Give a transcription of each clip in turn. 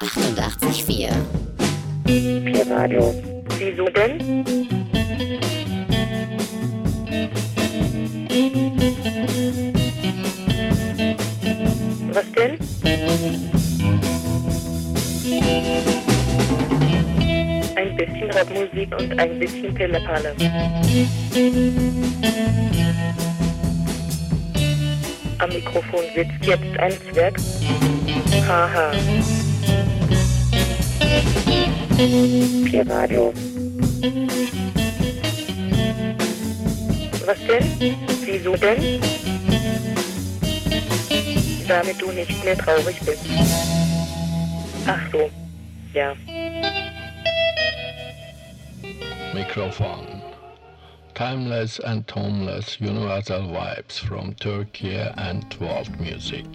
88,4. Pi-Radio. Wieso denn? Was denn? Ein bisschen Rockmusik und ein bisschen Pillepalle. Am Mikrofon sitzt jetzt ein Zwerg. Haha. Pi-Radio. Was denn? Wieso denn? Damit du nicht mehr traurig bist. Ach so. Ja. Microphone. Timeless and homeless universal vibes from Turkey and world music.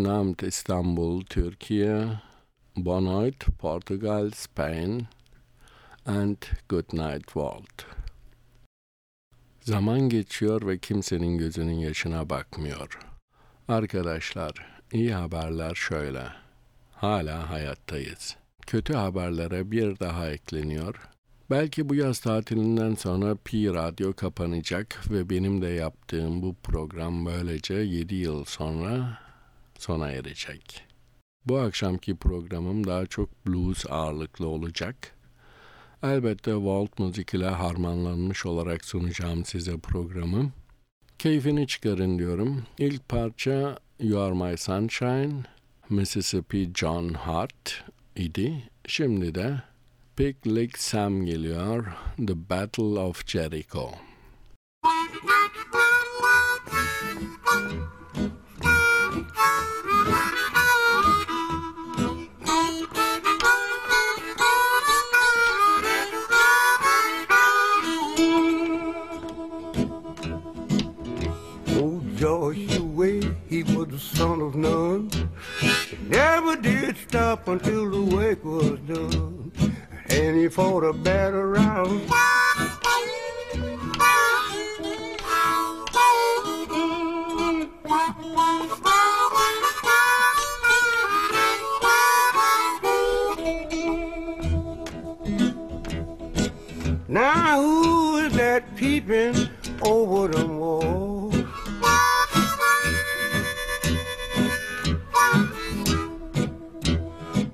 Guten Abend İstanbul, Türkiye. Bonjour, Portugal, Spain. And good night world. Zaman geçiyor ve kimsenin gözünün yaşına bakmıyor. Arkadaşlar, iyi haberler şöyle. Hala hayattayız. Kötü haberlere bir daha ekleniyor. Belki bu yaz tatilinden sonra Pi Radyo kapanacak ve benim de yaptığım bu program böylece 7 yıl sonra sona erecek. Bu akşamki programım daha çok blues ağırlıklı olacak. Elbette Walt müzik ile harmanlanmış olarak sunacağım size programı. Keyfini çıkarın diyorum. İlk parça You Are My Sunshine, Mississippi John Hart idi. Şimdi de Big Lick Sam geliyor. The Battle of Jericho. Until the work was done. And he fought a battle round. Peeping over the wall?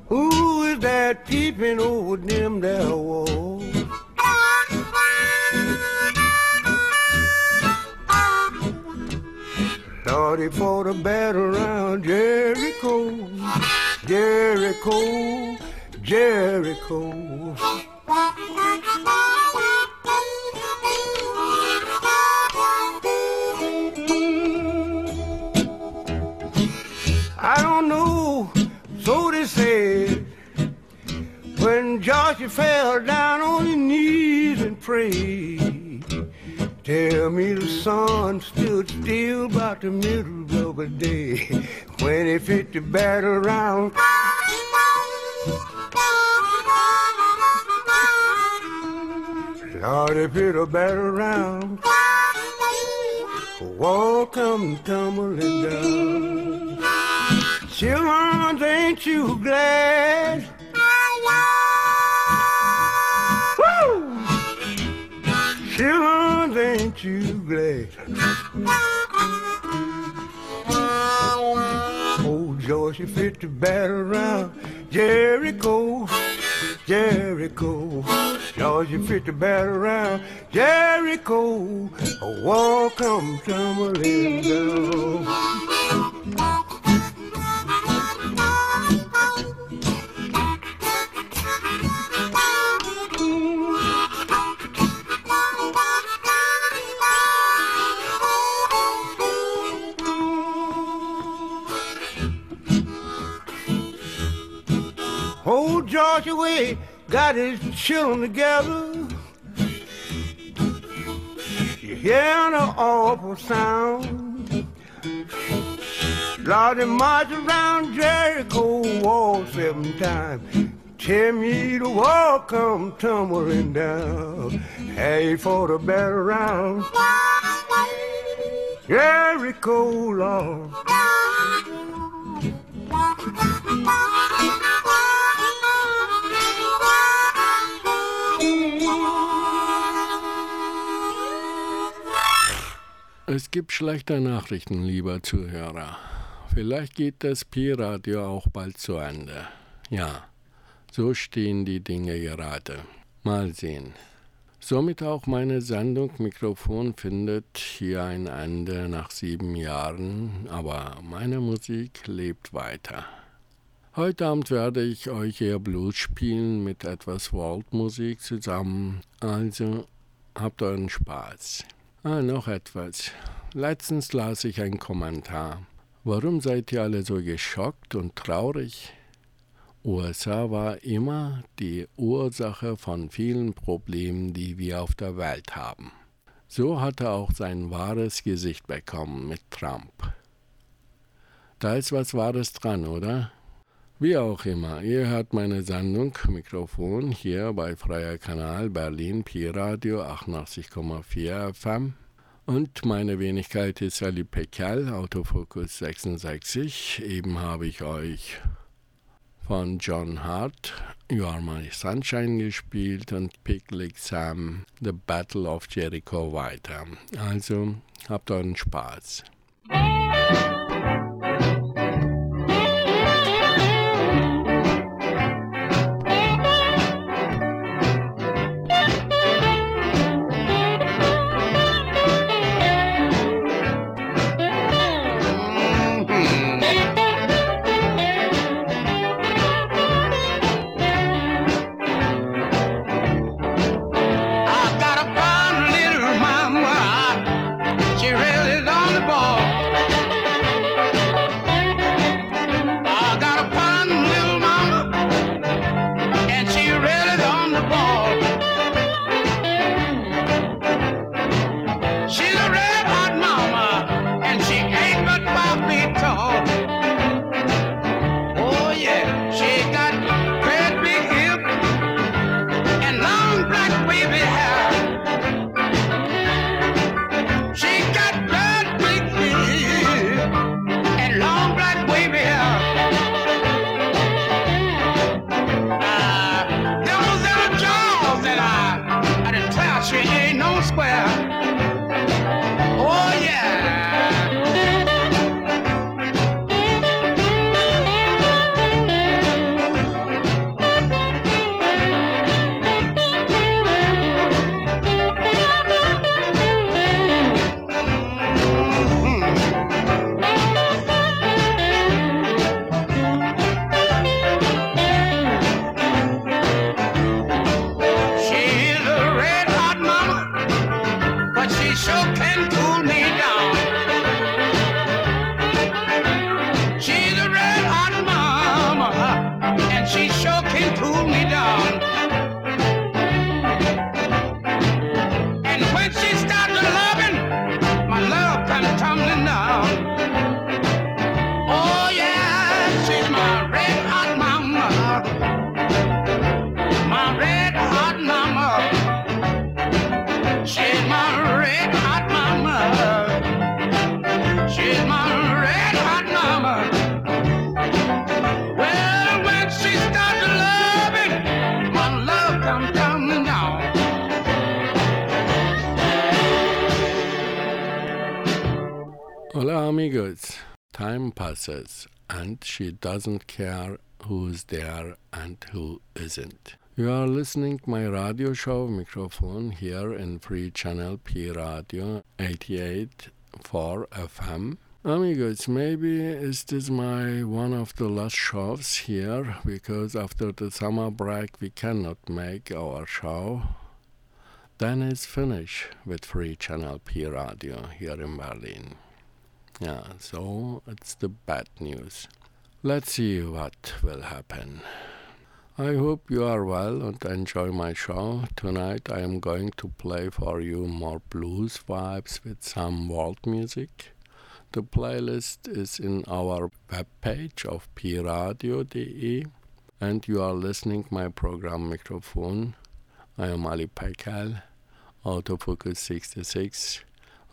Who is that peeping over them there walls. Lordy for the battle around Jericho, Jericho, Jericho. When Joshua fell down on his knees and prayed, tell me the sun stood still about the middle of the day when he fit the battle around. Lord, if it a battle around, wall come tumbling down. Children, ain't you glad? Children, ain't you glad? Oh, George, you fit the battle around Jericho, Jericho. George, you fit the battle around Jericho. A wall come tumbling down. Georgia Way got his children together. You hear the awful sound. Lord, they march around Jericho wall seven times. Tell me the wall come tumbling down. Hey, for the battle round. Jericho, Lord. Es gibt schlechte Nachrichten, lieber Zuhörer. Vielleicht geht das Pi-Radio auch bald zu Ende. Ja, so stehen die Dinge gerade. Mal sehen. Somit auch meine Sendung Mikrofon findet hier ein Ende nach sieben Jahren, aber meine Musik lebt weiter. Heute Abend werde ich euch eher Blues spielen mit etwas Worldmusik zusammen, also habt euren Spaß. Ah, noch etwas. Letztens las ich einen Kommentar. Warum seid ihr alle so geschockt und traurig? USA war immer die Ursache von vielen Problemen, die wir auf der Welt haben. So hat er auch sein wahres Gesicht bekommen mit Trump. Da ist was Wahres dran, oder? Wie auch immer, ihr hört meine Sendung Mikrofon hier bei Freier Kanal Berlin Pi Radio 88,4 FM. Und meine Wenigkeit ist Ali Pekal, Autofokus 66. Eben habe ich euch von John Hart You Are My Sunshine gespielt und Picnic Sam The Battle of Jericho weiter. Also habt euren Spaß. She doesn't care who's there and who isn't. You are listening my radio show microphone here in free channel Pi Radio 88 for FM. Amigos, maybe is my one of the last shows here because after the summer break we cannot make our show. Then it's finished with free channel Pi Radio here in Berlin. Yeah, so it's the bad news. Let's see what will happen. I hope you are well and enjoy my show. Tonight I am going to play for you more blues vibes with some world music. The playlist is in our webpage of piradio.de and you are listening my program microphone. I am Ali Pekel, Autofocus 66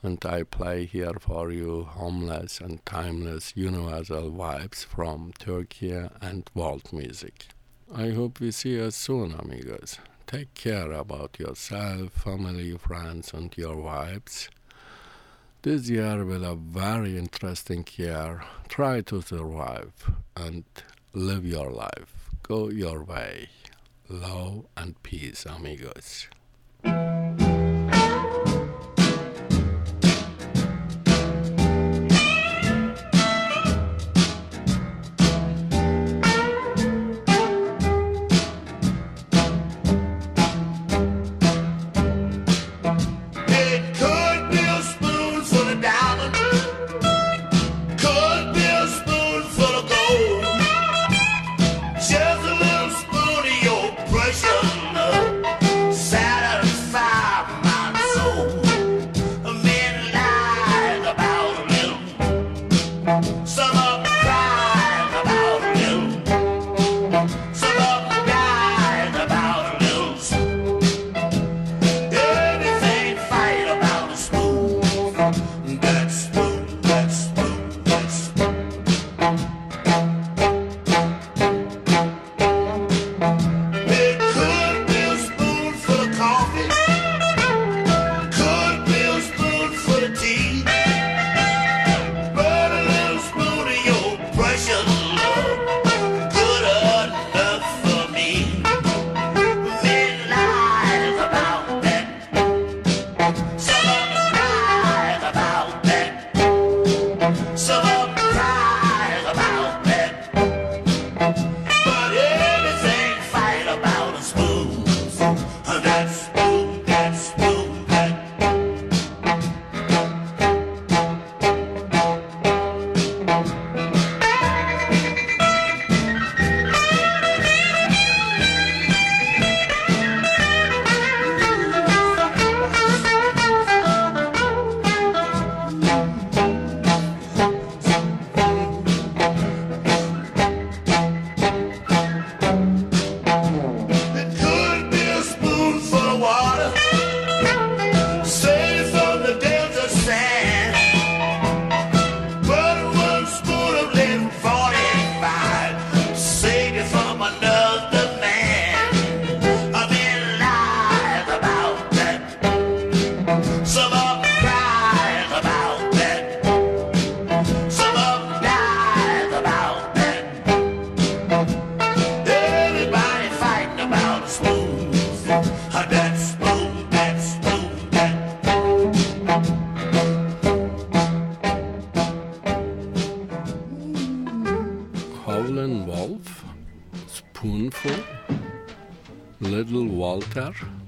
and I play here for you homeless and timeless universal vibes from Turkey and world music. I hope we see us soon, amigos. Take care about yourself, family, friends, and your vibes. This year will a very interesting year. Try to survive and live your life. Go your way. Love and peace, amigos. hektar.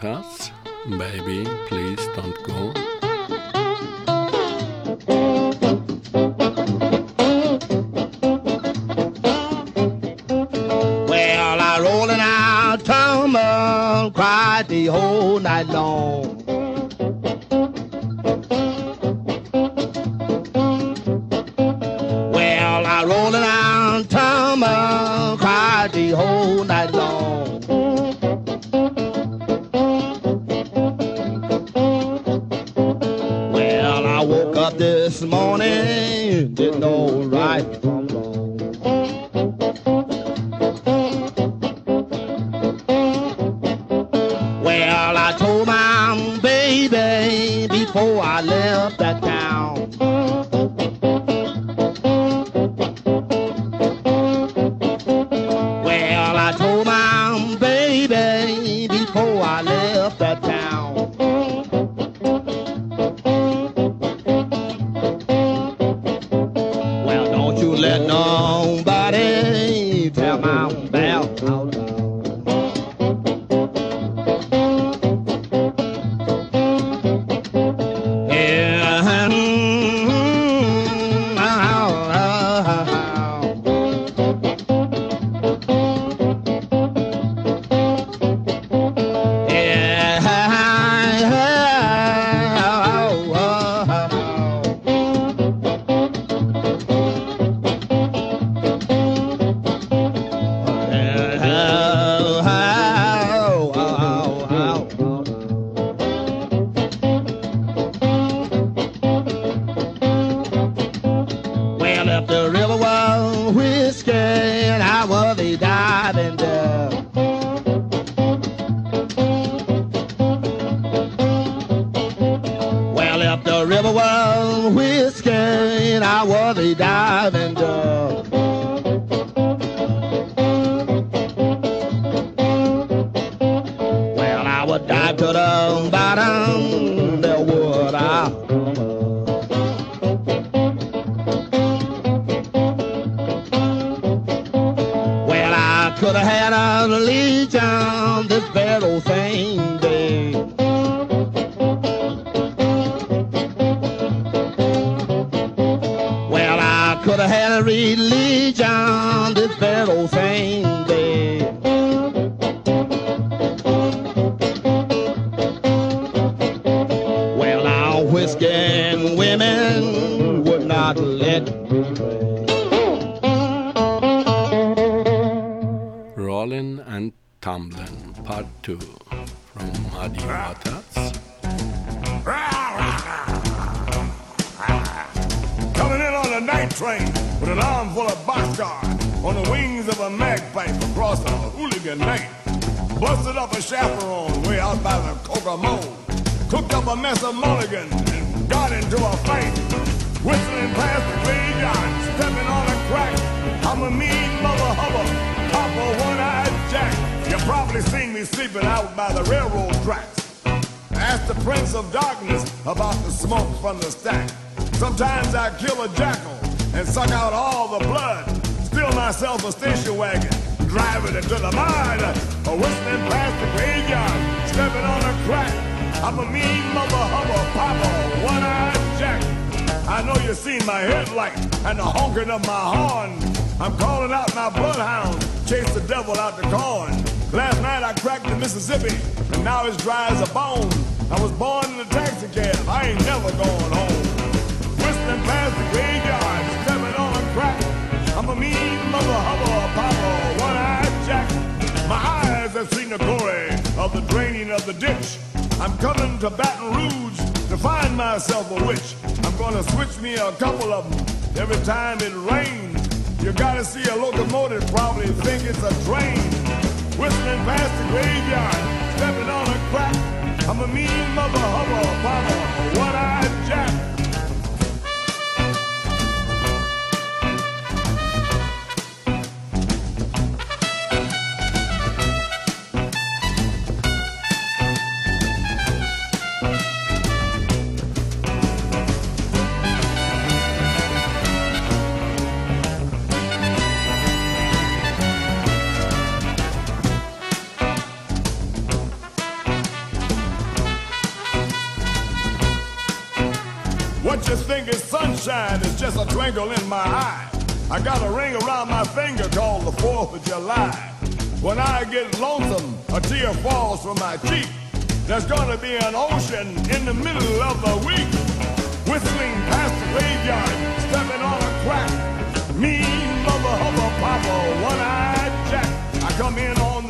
Muddy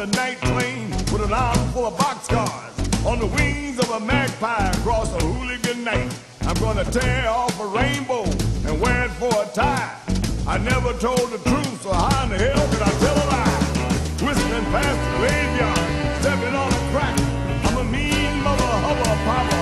the night train with an arm full of boxcars. On the wings of a magpie across a hooligan night. I'm gonna tear off a rainbow and wear it for a tie. I never told the truth, so how in the hell could I tell a lie? Whistling past the graveyard, stepping on a crack. I'm a mean mother, hubba, papa,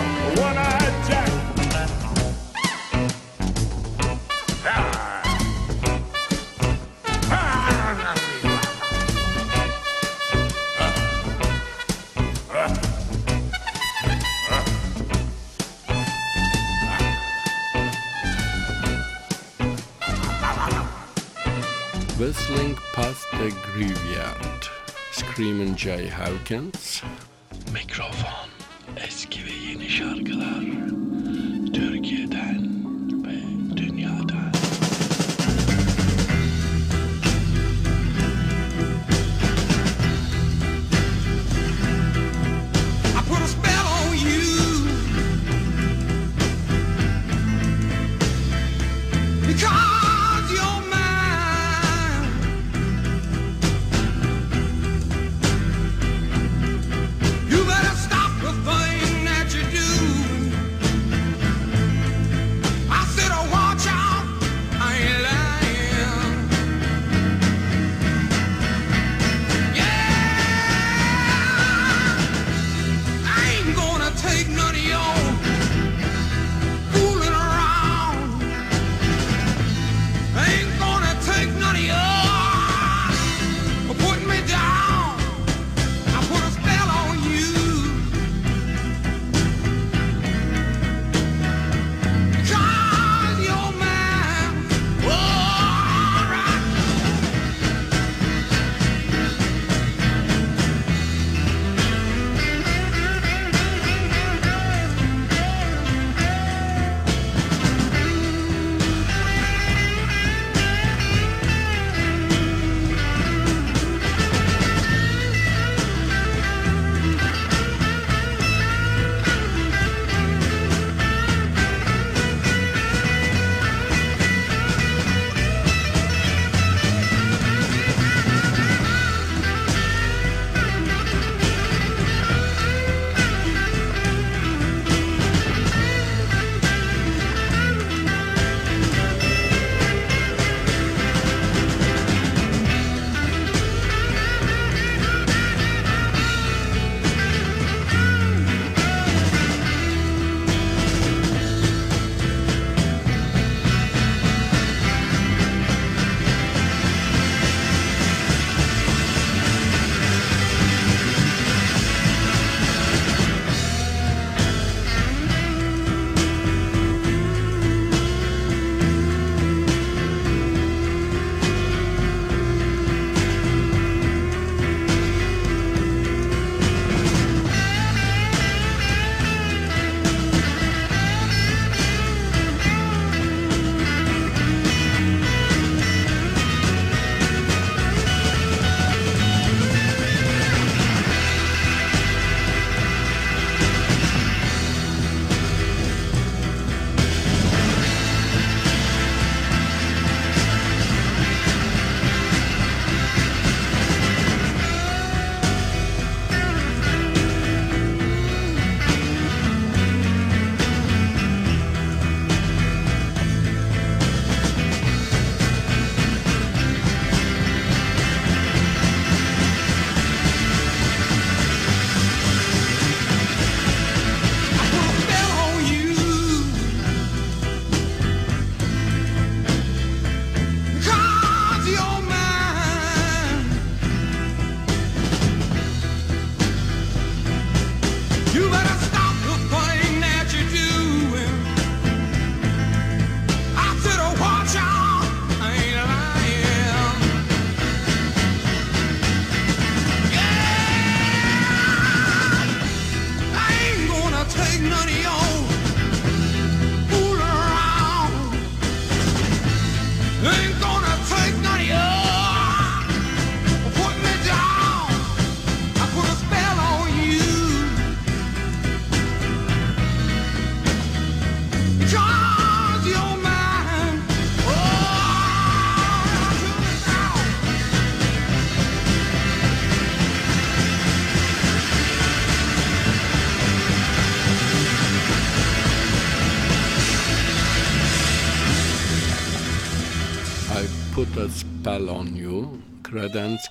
Whistling past the graveyard. Screaming Jay Hawkins. Mikrofon. Eski ve yeni şarkılar.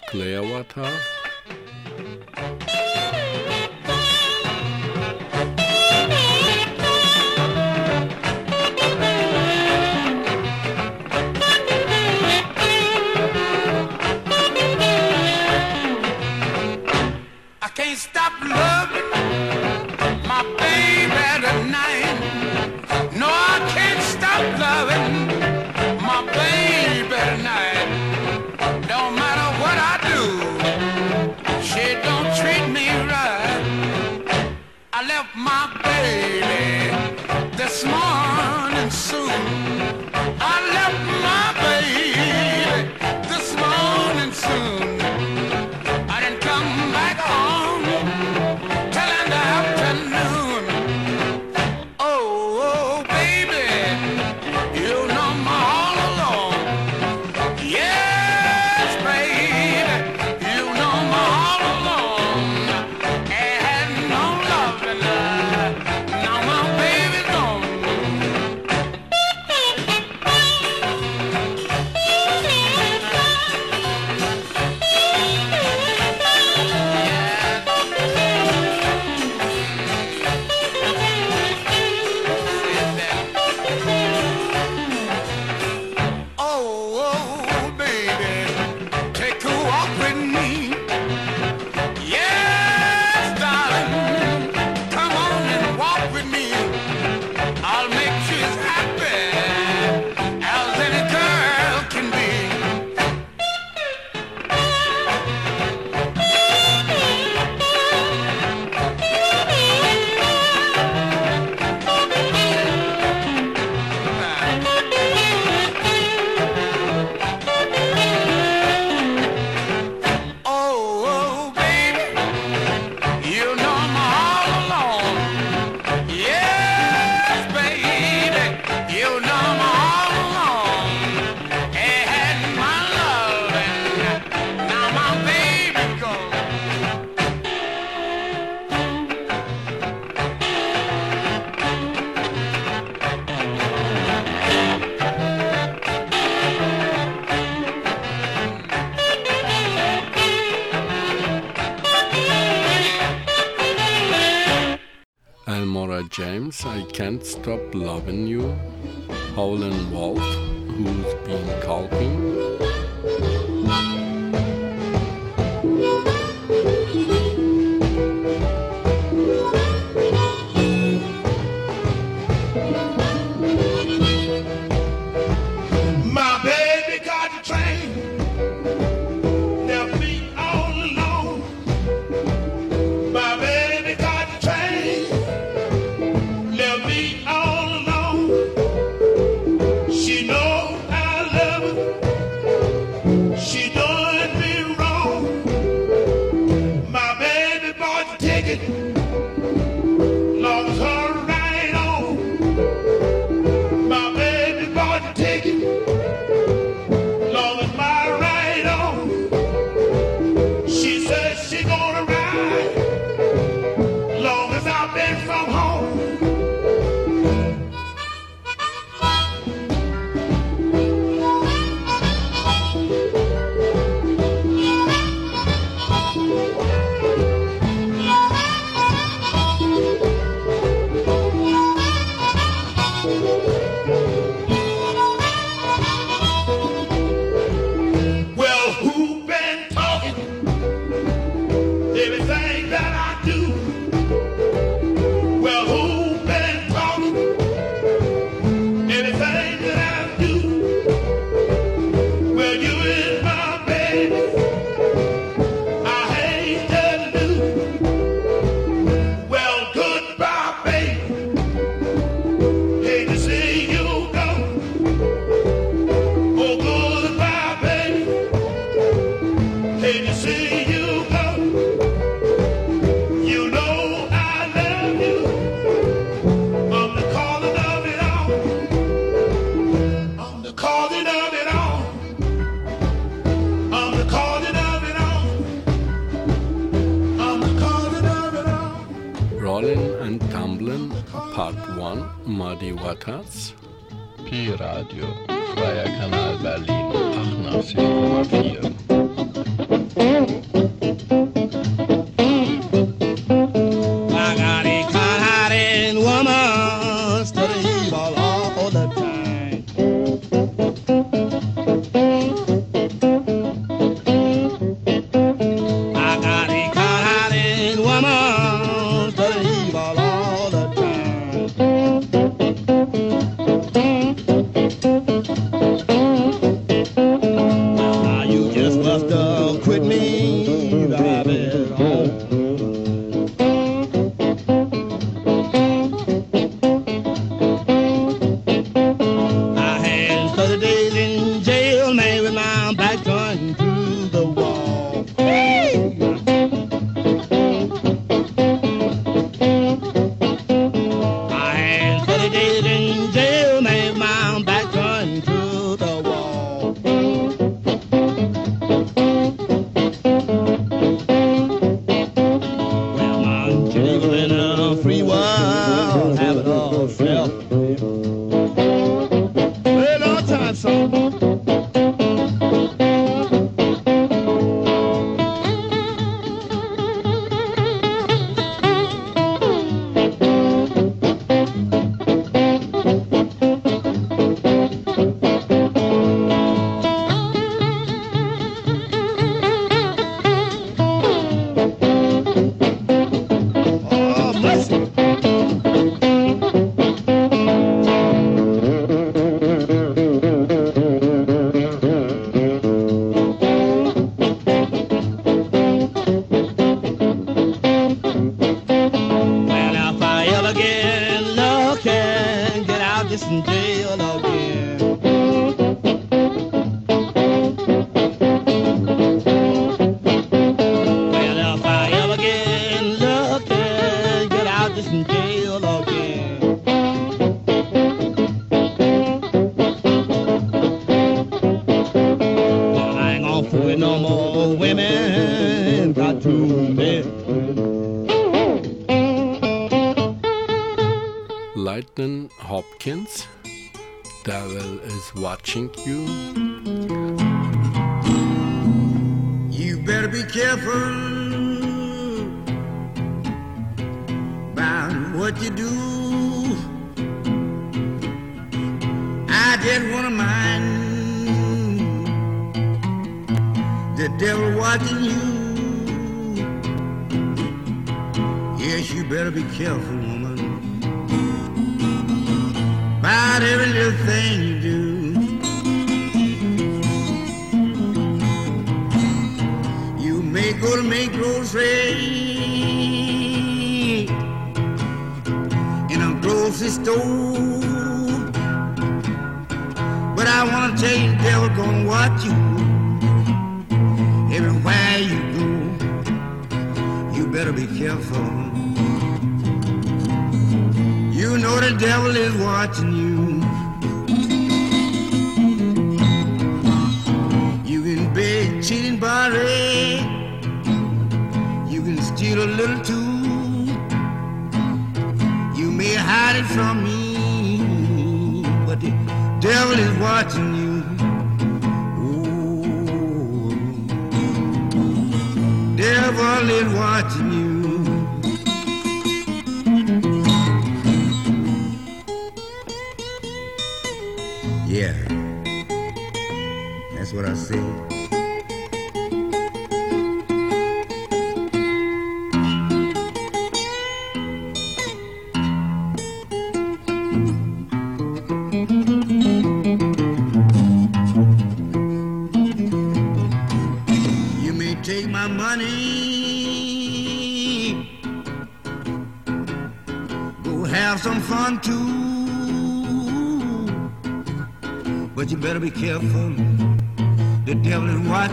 Clearwater. James, I Can't Stop Loving You, Howlin' Wolf, who's been calling.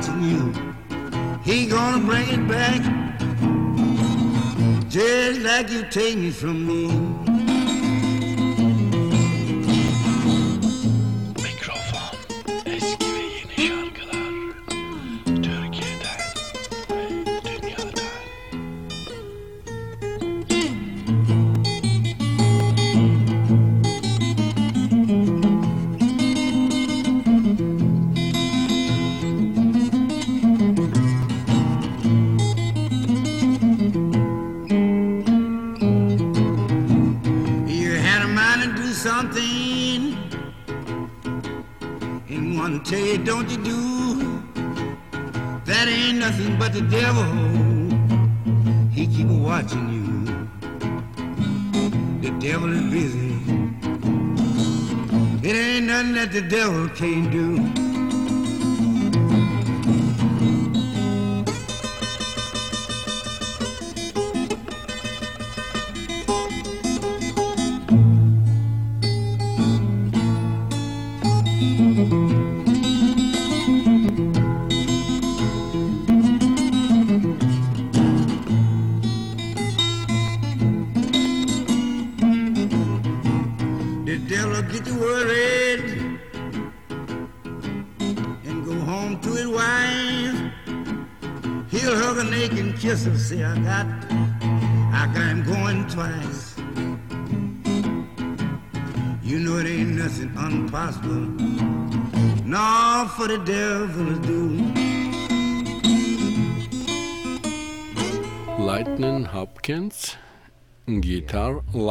Chỉ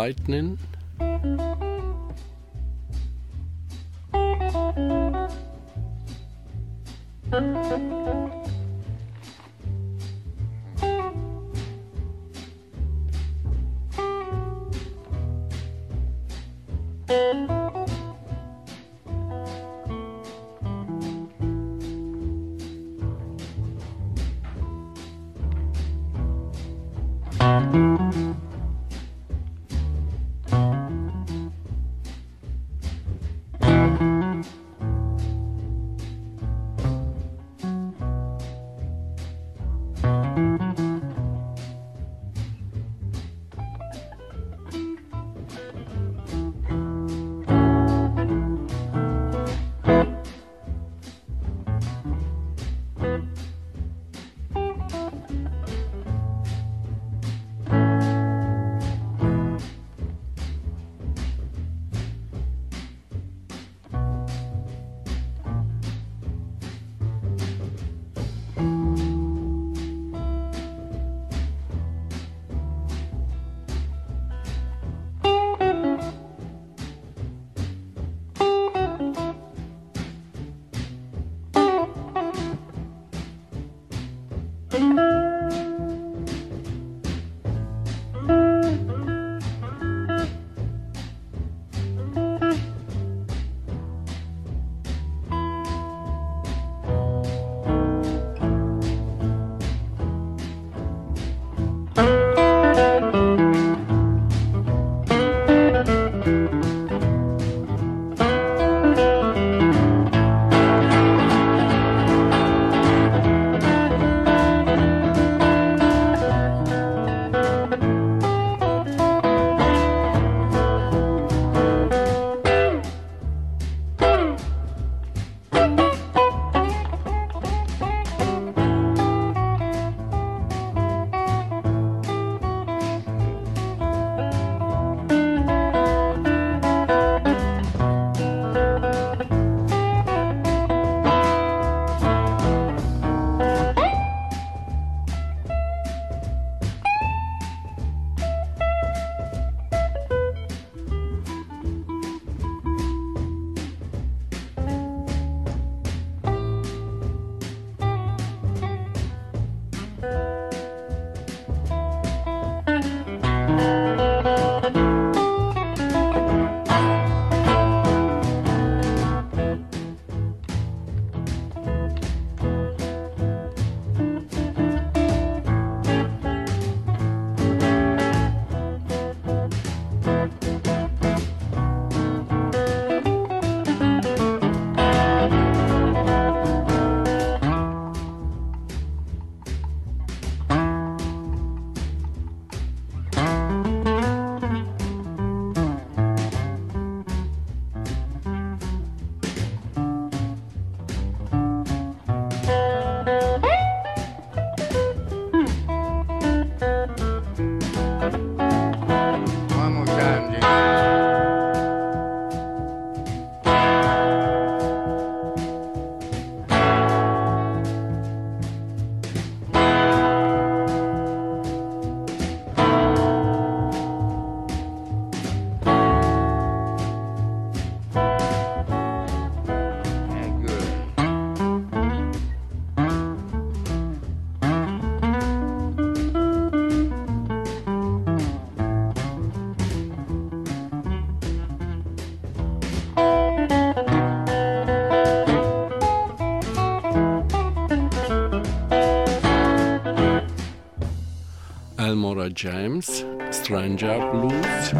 Lightning. Elmore James, Stranger Blues.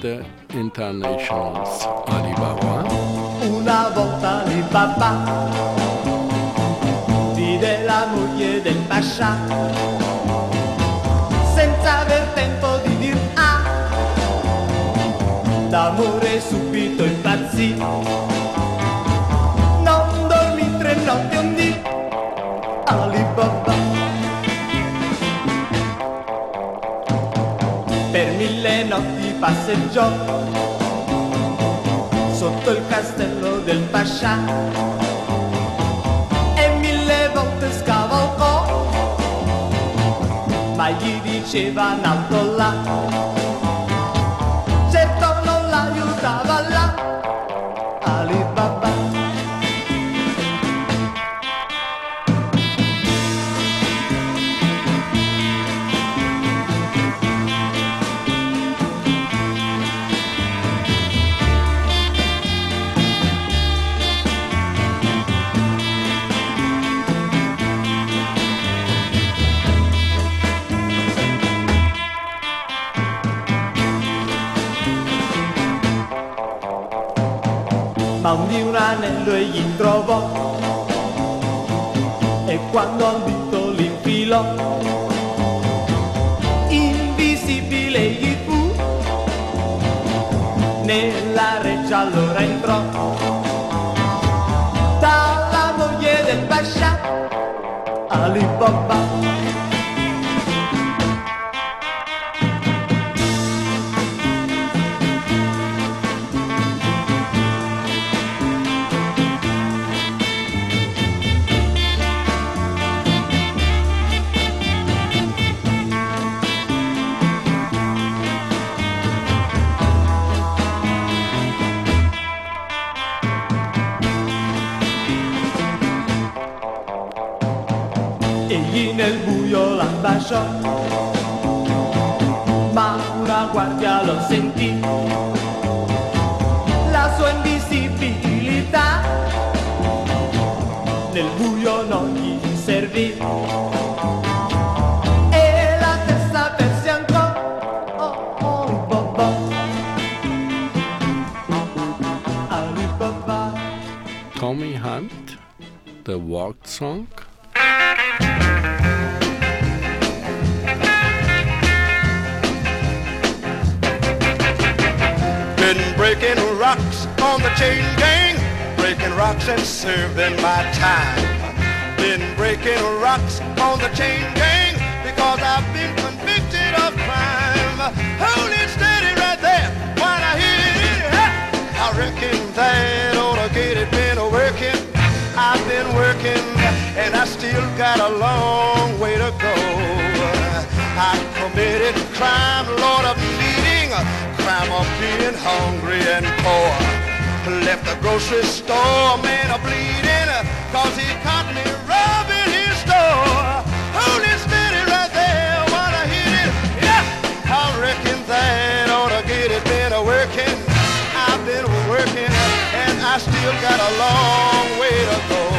The Internationals, Alibaba. Una volta Alibaba vide la moglie del pascià. Senza aver tempo di dir ah d'amore subito impazzì passeggiò sotto il castello del Pascià e mille volte scavalcò, ma gli diceva in alto là, ma un anello egli trovò. E quando al dito l'infilò invisibile egli fu. Nella reggia allora entrò. Dalla moglie del Pascià egli la baciò, ma una guardia lo sentì, la sua invisibilità nel buio non gli servì. E la testa perse ancora, oh, oh, Alibaba. Alibaba. Tommy Hunt, The Walk Song. Chain gang, breaking rocks and serving my time. Been breaking rocks on the chain gang because I've been convicted of crime. Hold it steady right there while I hit it. I reckon that get it been working. I've been working and I still got a long way to go. I committed crime, Lord of needing, crime of being hungry and poor. Left the grocery store, man a bleeding, cause he caught me robbing his store. Hold it steady right there I hit it. Yeah, I reckon that ought to get it been a working. I've been working and I still got a long way to go.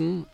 Johnson,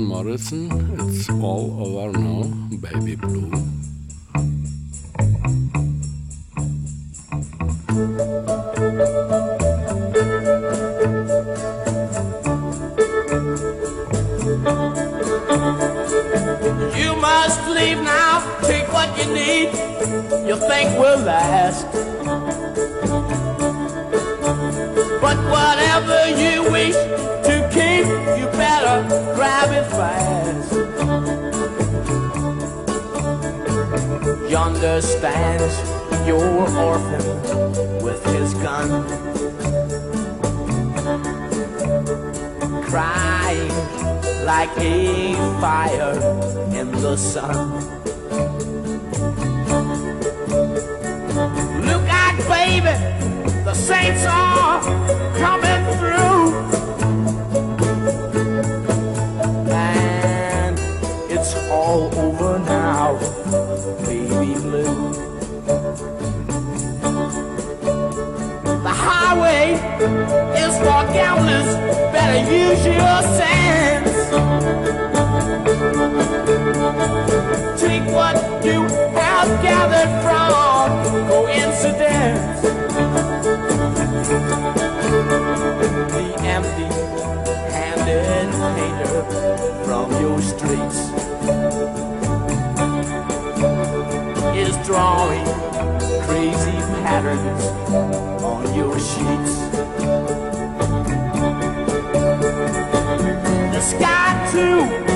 Morrison, It's All Over Now, Baby Blue. drawing crazy patterns on your sheets. The sky too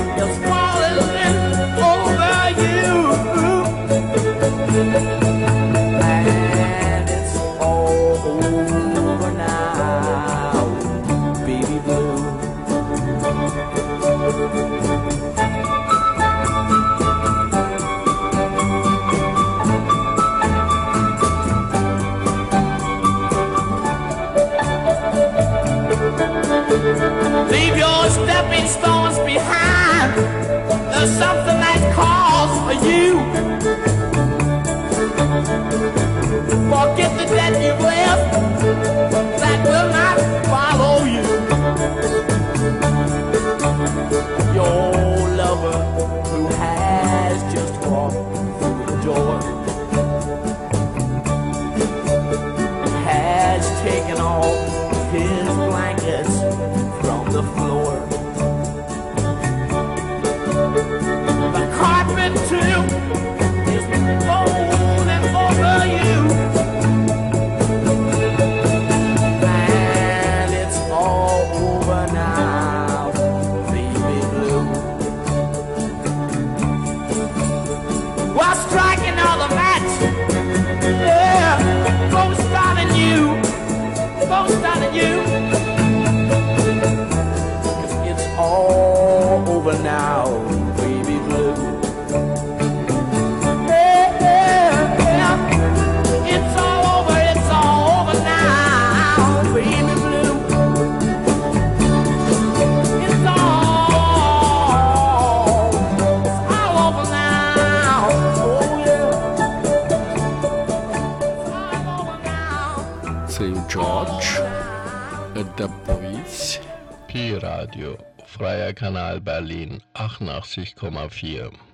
Radio, Freier Kanal Berlin 88,4.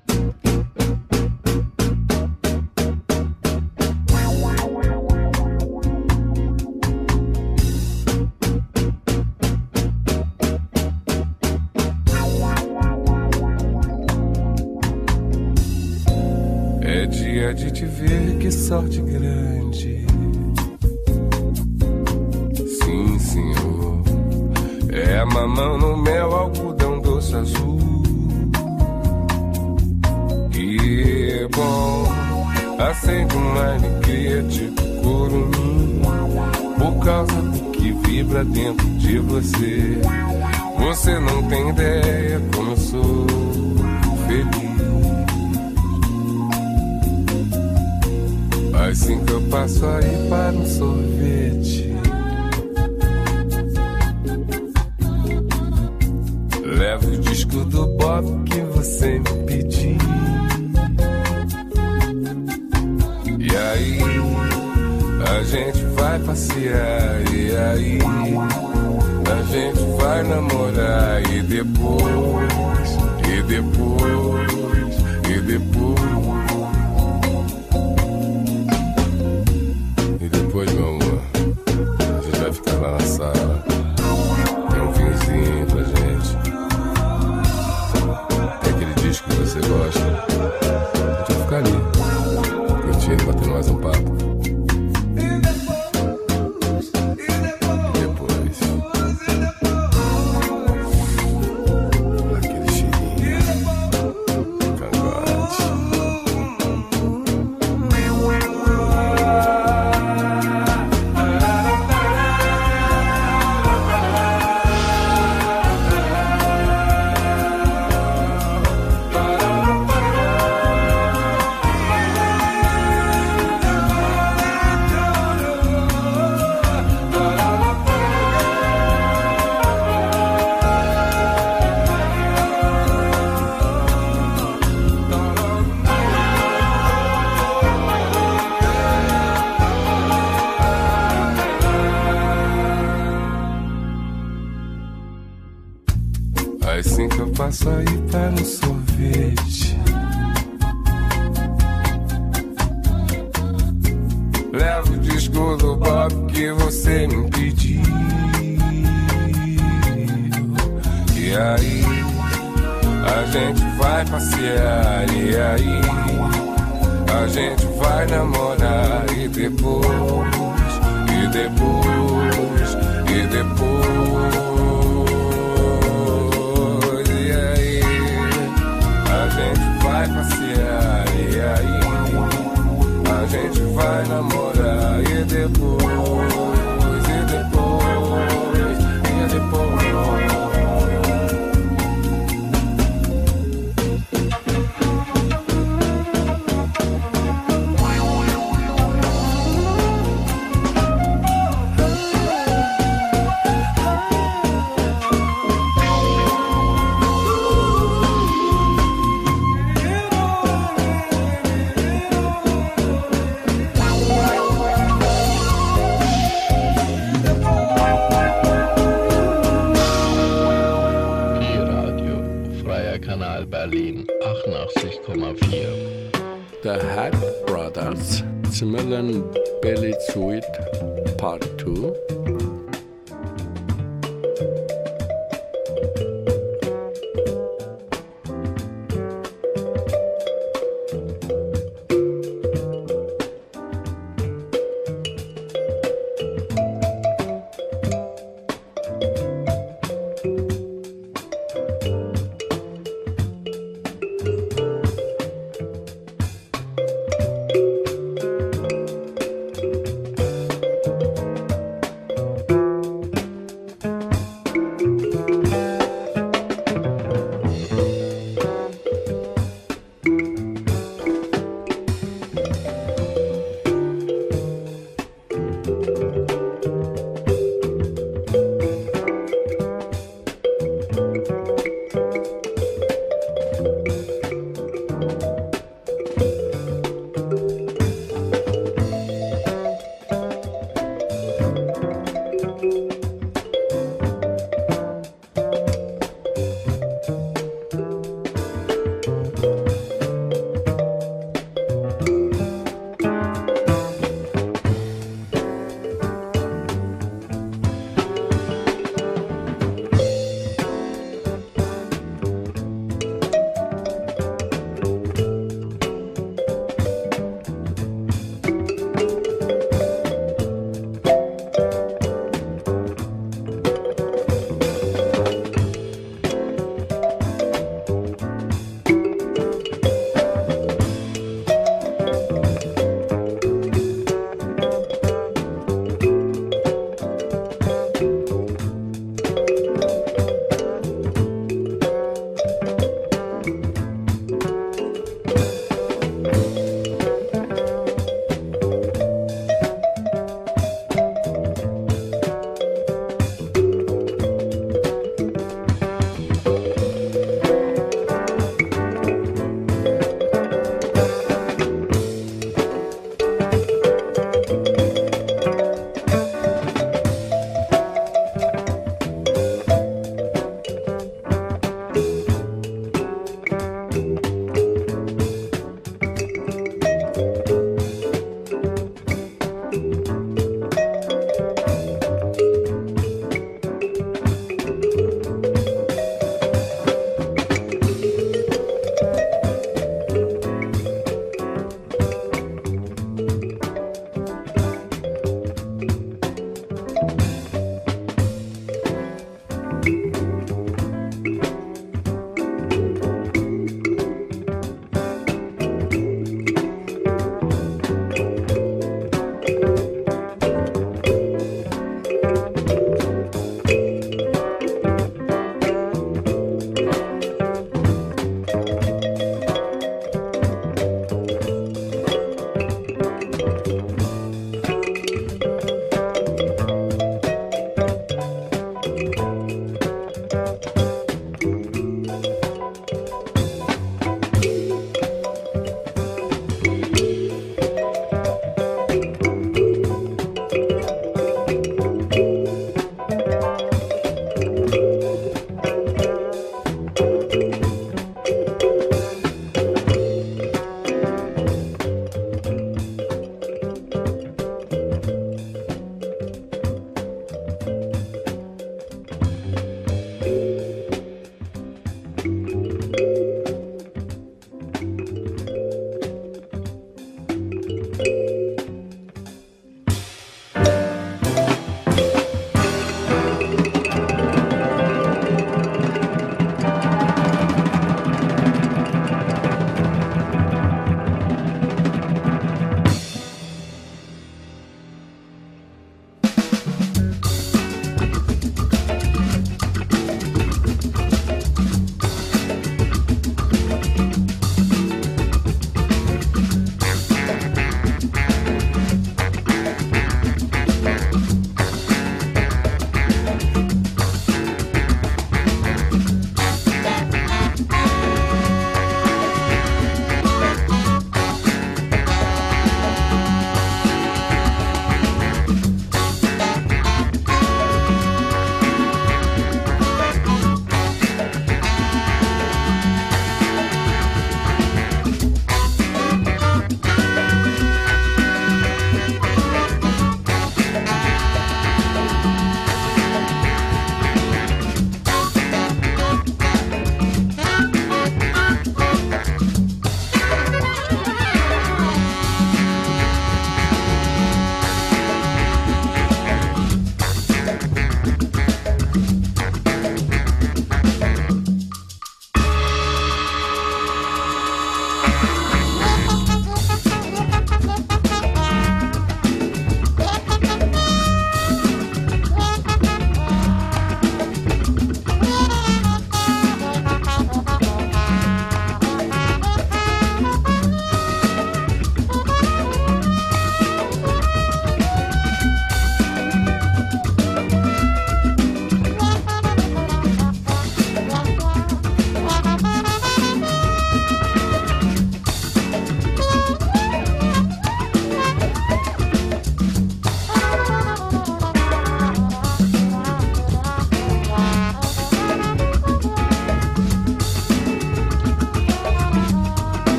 super.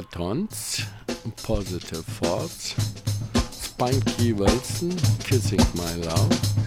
Skeletons, Positive Thoughts, Spunky Wilson, Kissing My Love,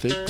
Fantastics,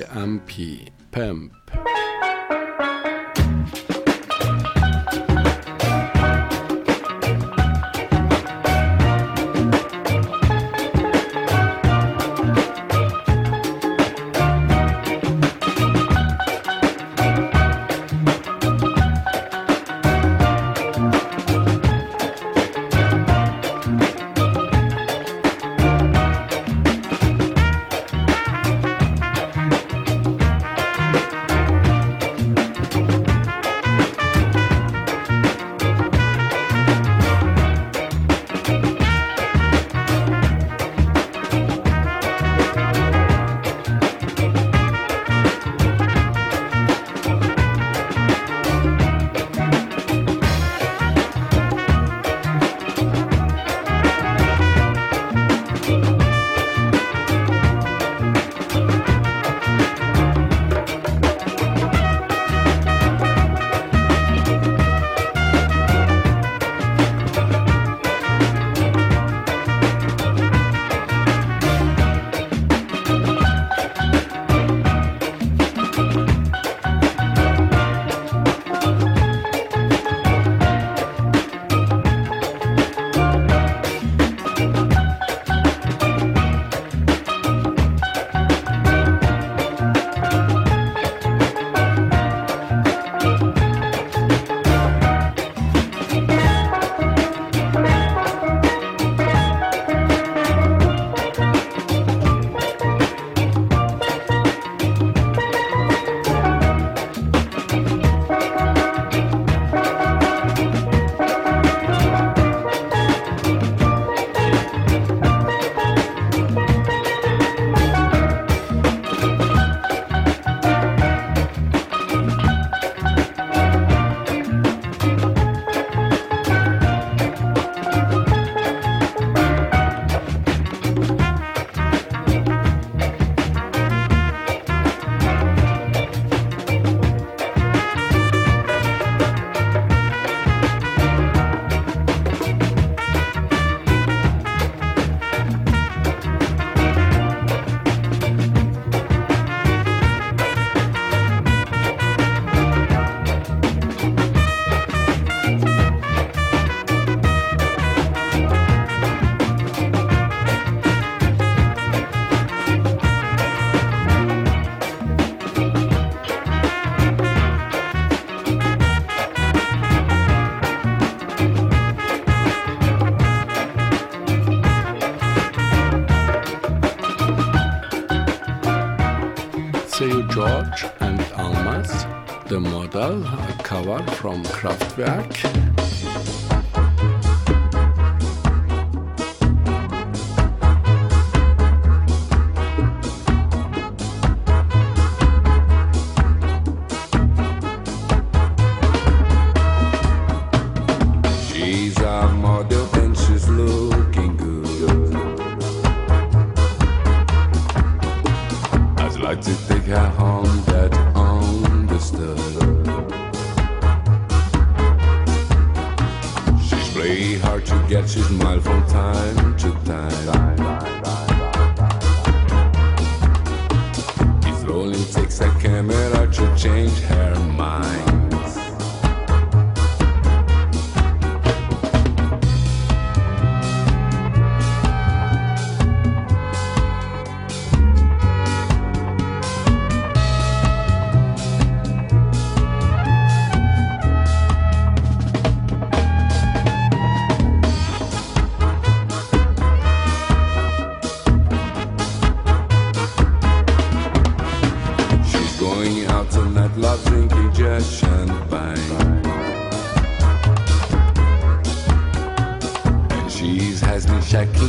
PIMP, PIMP. Cover from Kraftwerk.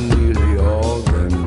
Nearly all the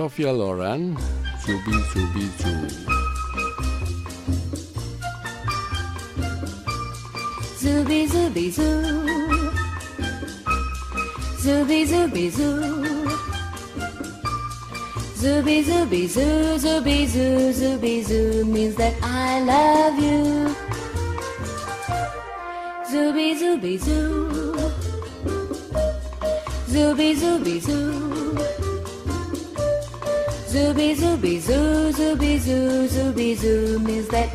Sophia Loren, Zubi Zubi Zu. Zooby zooby zoo. Zooby zooby zoo. Zooby zooby zoo, zooby zoo, zooby zoo means that I love you. Zooby zooby zoo. Zooby zooby zoo. Zooby zooby zoo, zooby zoo, zooby zoo means that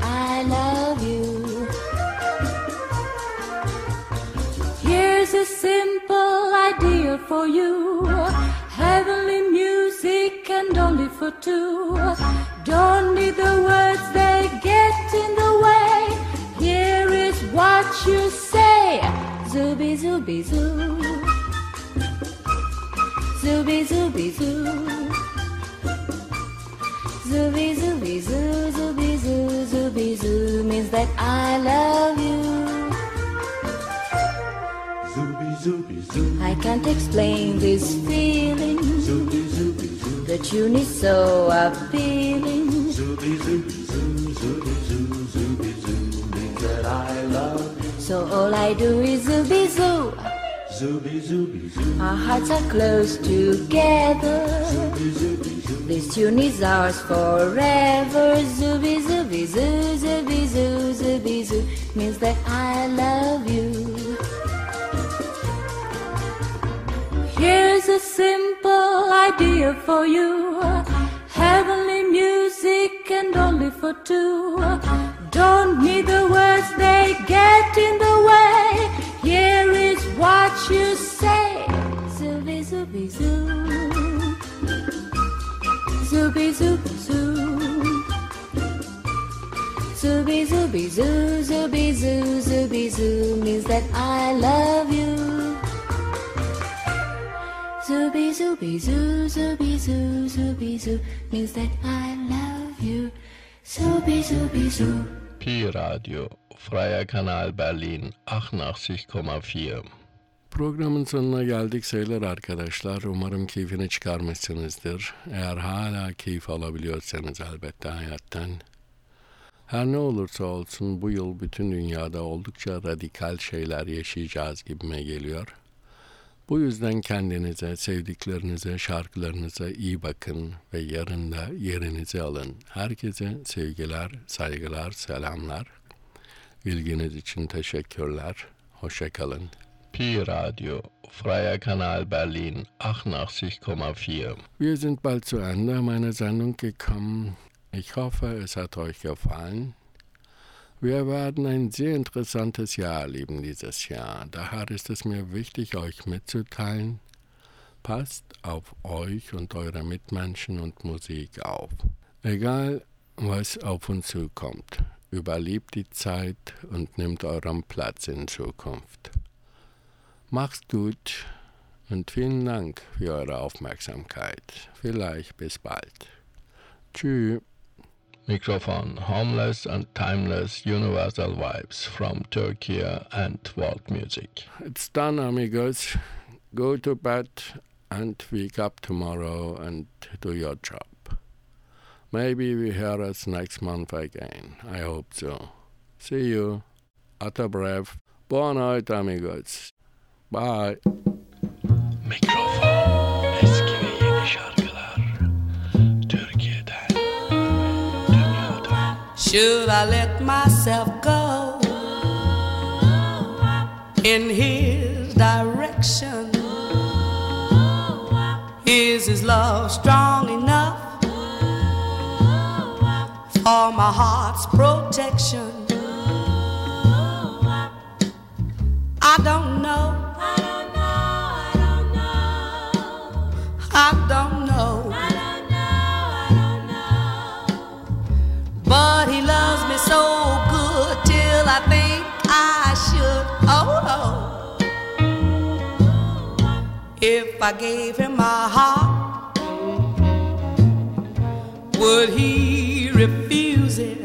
hearts are close together. This tune is ours forever. Zooby zooby zoo, zooby zoo, zooby zoo means that I love you. Here's a simple idea for you. Heavenly music and only for two. Don't need the words, they get in the way. Here is what you. Zooby zoo. Zooby zooby zoo. Zooby zooby zoo, zooby zoo, zooby zoo means that I love you. Zooby zooby zoo, zooby zoo, zooby zoo means that I love you. Zooby zooby zoo. Pi Radio, Freier Kanal Berlin 88,4. Programın sonuna geldik sayılır arkadaşlar. Umarım keyfini çıkarmışsınızdır. Eğer hala keyif alabiliyorsanız elbette hayattan. Her ne olursa olsun bu yıl bütün dünyada oldukça radikal şeyler yaşayacağız gibime geliyor. Bu yüzden kendinize, sevdiklerinize, şarkılarınıza iyi bakın ve yarın da yerinizi alın. Herkese sevgiler, saygılar, selamlar. İlginiz için teşekkürler. Hoşçakalın. Pi Radio, Freier Kanal Berlin 88,4. Wir sind bald zu Ende meiner Sendung gekommen. Ich hoffe, es hat euch gefallen. Wir werden ein sehr interessantes Jahr erleben dieses Jahr. Daher ist es mir wichtig, euch mitzuteilen. Passt auf euch und eure Mitmenschen und Musik auf. Egal, was auf uns zukommt, überlebt die Zeit und nehmt euren Platz in Zukunft. Macht's gut und vielen Dank für eure Aufmerksamkeit. Vielleicht bis bald. Tschüss. Microphone Homeless and Timeless Universal Vibes from Turkey and world music. It's done, amigos. Go to bed and wake up tomorrow and do your job. Maybe we hear us next month again. I hope so. See you. Ata brev. Boa noite, amigos. Bye. Mikrofon. Eski ve yeni şarkılar. Türkiye'den. Dünyadan. Should I let myself go in his direction? Is his love strong enough for my heart's protection? I don't know. But he loves me so good till I think I should. Oh, oh. If I gave him my heart, would he refuse it?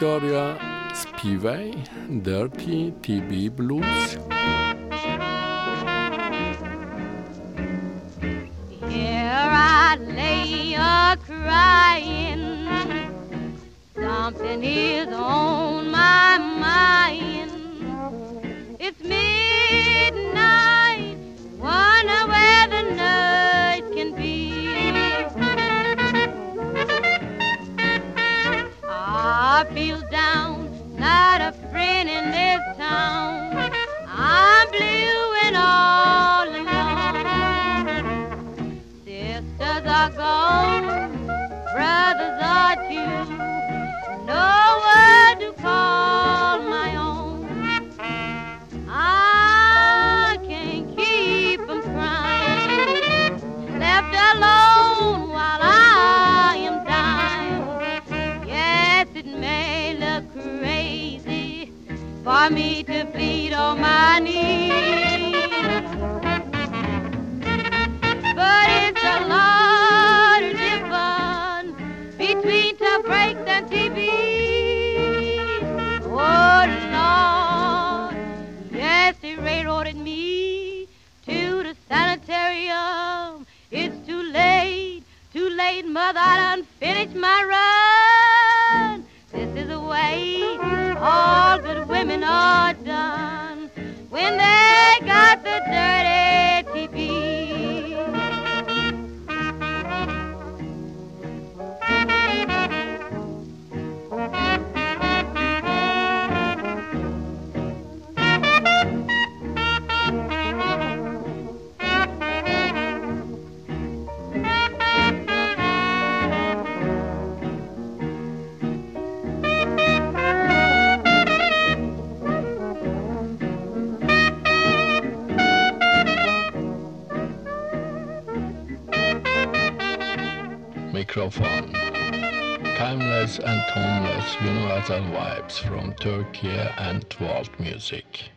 Victoria, Spivey Dirty TB Blues. Here I lay a crying, something is on my mind. for me to plead on my knees. But it's a lot of difference between to break and TV. Oh Lord, yes, he railroaded me to the sanitarium. It's too late, too late, mother, I done finished my run. This is the way. Oh, done. When they got the dirty microphone. Timeless and timeless universal vibes from Turkey and world music.